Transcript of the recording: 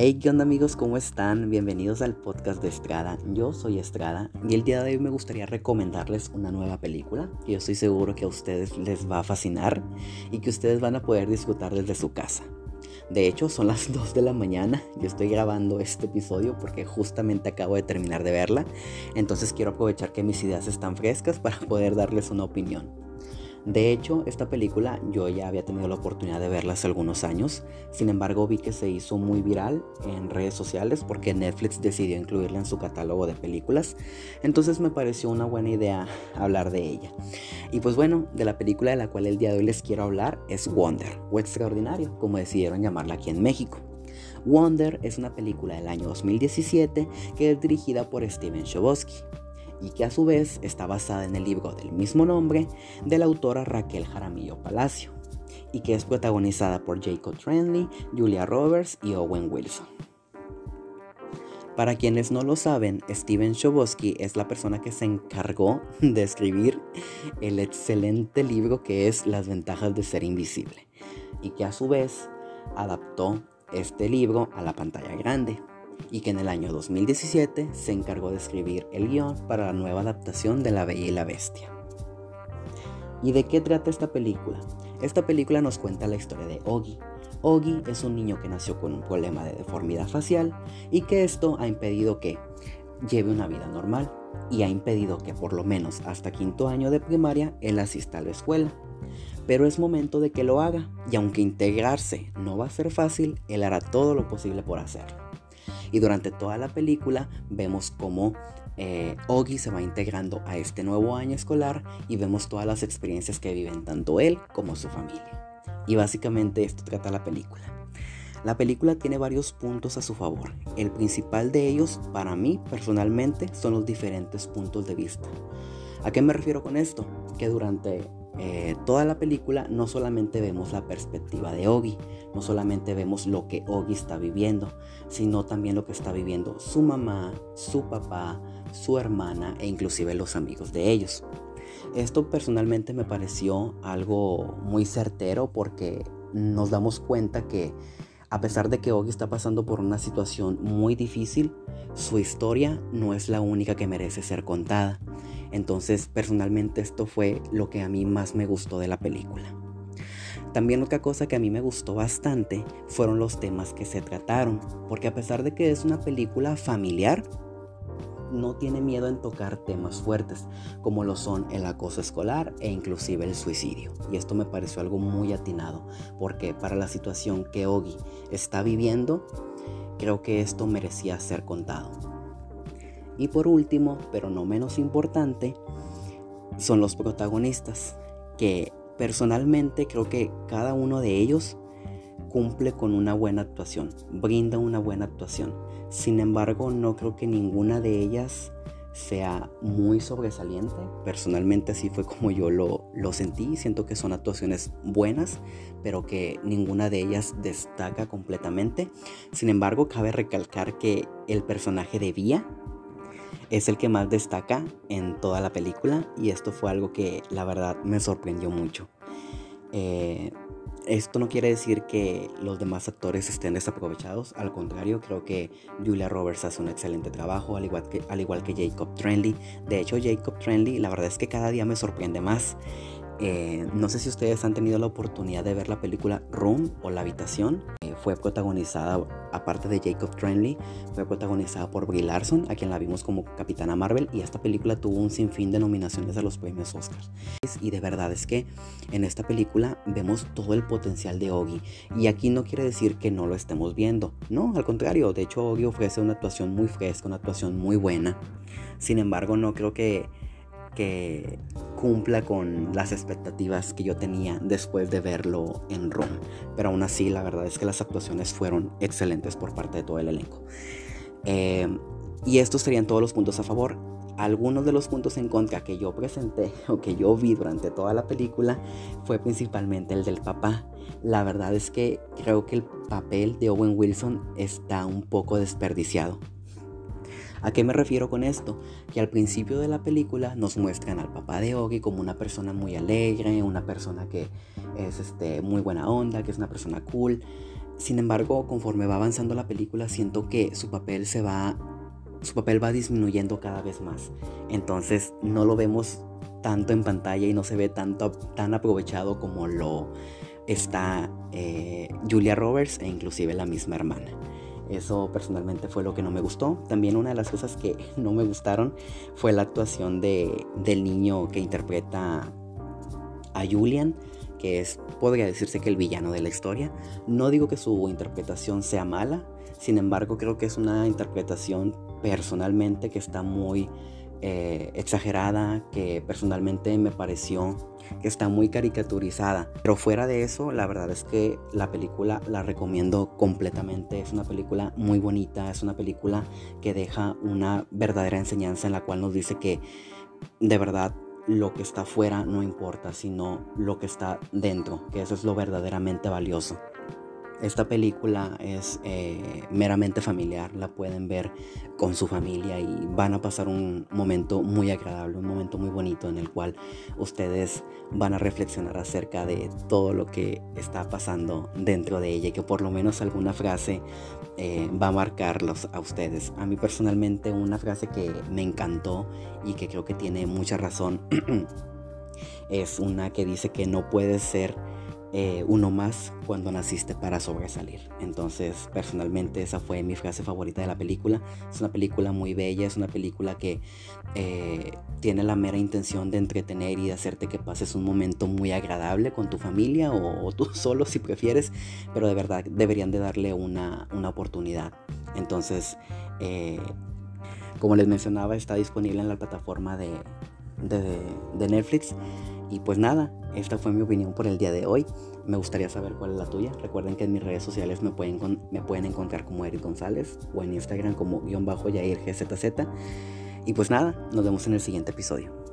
Hey, ¿qué onda amigos? ¿Cómo están? Bienvenidos al podcast de Estrada. Yo soy Estrada y el día de hoy me gustaría recomendarles una nueva película que yo estoy seguro que a ustedes les va a fascinar y que ustedes van a poder disfrutar desde su casa. De hecho, son las 2 de la mañana. Yo estoy grabando este episodio porque justamente acabo de terminar de verla. Entonces quiero aprovechar que mis ideas están frescas para poder darles una opinión. De hecho, esta película yo ya había tenido la oportunidad de verla hace algunos años, sin embargo vi que se hizo muy viral en redes sociales porque Netflix decidió incluirla en su catálogo de películas, entonces me pareció una buena idea hablar de ella. Y pues bueno, de la película de la cual el día de hoy les quiero hablar es Wonder, o Extraordinario, como decidieron llamarla aquí en México. Wonder es una película del año 2017 que es dirigida por Steven Chbosky y que a su vez está basada en el libro del mismo nombre de la autora Raquel Jaramillo Palacio y que es protagonizada por Jacob Trenley, Julia Roberts y Owen Wilson. Para quienes no lo saben, Steven Chbosky es la persona que se encargó de escribir el excelente libro que es Las ventajas de ser invisible y que a su vez adaptó este libro a la pantalla grande y que en el año 2017 se encargó de escribir el guion para la nueva adaptación de La Bella y la Bestia. ¿Y de qué trata esta película? Esta película nos cuenta la historia de Oggy. Oggy es un niño que nació con un problema de deformidad facial y que esto ha impedido que lleve una vida normal y ha impedido que por lo menos hasta quinto año de primaria él asista a la escuela. Pero es momento de que lo haga y aunque integrarse no va a ser fácil, él hará todo lo posible por hacerlo. Y durante toda la película vemos cómo eh, se va integrando a este nuevo año escolar y vemos todas las experiencias que viven tanto él como su familia. Y básicamente esto trata la película. La película tiene varios puntos a su favor. El principal de ellos, para mí personalmente, son los diferentes puntos de vista. ¿A qué me refiero con esto? Que durante eh, toda la película no solamente vemos la perspectiva de Oggy, no solamente vemos lo que Oggy está viviendo, sino también lo que está viviendo su mamá, su papá, su hermana e inclusive los amigos de ellos. Esto personalmente me pareció algo muy certero porque nos damos cuenta que a pesar de que Oggy está pasando por una situación muy difícil, su historia no es la única que merece ser contada. Entonces, personalmente esto fue lo que a mí más me gustó de la película. También otra cosa que a mí me gustó bastante fueron los temas que se trataron, porque a pesar de que es una película familiar, no tiene miedo en tocar temas fuertes, como lo son el acoso escolar e inclusive el suicidio. Y esto me pareció algo muy atinado, porque para la situación que Ogi está viviendo, creo que esto merecía ser contado. Y por último, pero no menos importante, son los protagonistas, que personalmente creo que cada uno de ellos cumple con una buena actuación, brinda una buena actuación. Sin embargo, no creo que ninguna de ellas sea muy sobresaliente. Personalmente así fue como yo lo, lo sentí. Siento que son actuaciones buenas, pero que ninguna de ellas destaca completamente. Sin embargo, cabe recalcar que el personaje de Vía es el que más destaca en toda la película y esto fue algo que la verdad me sorprendió mucho. Eh, esto no quiere decir que los demás actores estén desaprovechados, al contrario, creo que Julia Roberts hace un excelente trabajo, al igual que, al igual que Jacob Trenley. De hecho, Jacob Trenley, la verdad es que cada día me sorprende más. Eh, no sé si ustedes han tenido la oportunidad de ver la película Room o La Habitación. Fue protagonizada, aparte de Jacob Trenley, fue protagonizada por Brie Larson, a quien la vimos como Capitana Marvel, y esta película tuvo un sinfín de nominaciones a los premios Oscars. Y de verdad es que en esta película vemos todo el potencial de Oggy, y aquí no quiere decir que no lo estemos viendo, no, al contrario, de hecho Oggy ofrece una actuación muy fresca, una actuación muy buena. Sin embargo, no creo que que cumpla con las expectativas que yo tenía después de verlo en Rome. Pero aún así, la verdad es que las actuaciones fueron excelentes por parte de todo el elenco. Eh, y estos serían todos los puntos a favor. Algunos de los puntos en contra que yo presenté o que yo vi durante toda la película fue principalmente el del papá. La verdad es que creo que el papel de Owen Wilson está un poco desperdiciado. ¿A qué me refiero con esto? Que al principio de la película nos muestran al papá de Oggy como una persona muy alegre, una persona que es este, muy buena onda, que es una persona cool. Sin embargo, conforme va avanzando la película, siento que su papel se va. Su papel va disminuyendo cada vez más. Entonces no lo vemos tanto en pantalla y no se ve tanto, tan aprovechado como lo está eh, Julia Roberts e inclusive la misma hermana. Eso personalmente fue lo que no me gustó. También una de las cosas que no me gustaron fue la actuación de, del niño que interpreta a Julian, que es, podría decirse que el villano de la historia. No digo que su interpretación sea mala, sin embargo creo que es una interpretación personalmente que está muy eh, exagerada, que personalmente me pareció que está muy caricaturizada. Pero fuera de eso, la verdad es que la película la recomiendo completamente. Es una película muy bonita, es una película que deja una verdadera enseñanza en la cual nos dice que de verdad lo que está afuera no importa, sino lo que está dentro, que eso es lo verdaderamente valioso. Esta película es eh, meramente familiar, la pueden ver con su familia y van a pasar un momento muy agradable, un momento muy bonito en el cual ustedes van a reflexionar acerca de todo lo que está pasando dentro de ella y que por lo menos alguna frase eh, va a marcarlos a ustedes. A mí personalmente una frase que me encantó y que creo que tiene mucha razón es una que dice que no puede ser eh, uno más cuando naciste para sobresalir. Entonces, personalmente, esa fue mi frase favorita de la película. Es una película muy bella, es una película que eh, tiene la mera intención de entretener y de hacerte que pases un momento muy agradable con tu familia o, tú solo si prefieres, pero de verdad deberían de darle una, oportunidad. Entonces, eh, como les mencionaba, está disponible en la plataforma de, de Netflix. Y pues nada, esta fue mi opinión por el día de hoy. Me gustaría saber cuál es la tuya. Recuerden que en mis redes sociales me pueden, me pueden encontrar como Eric González o en Instagram como guion bajo Yair GZZ. Y pues nada, nos vemos en el siguiente episodio.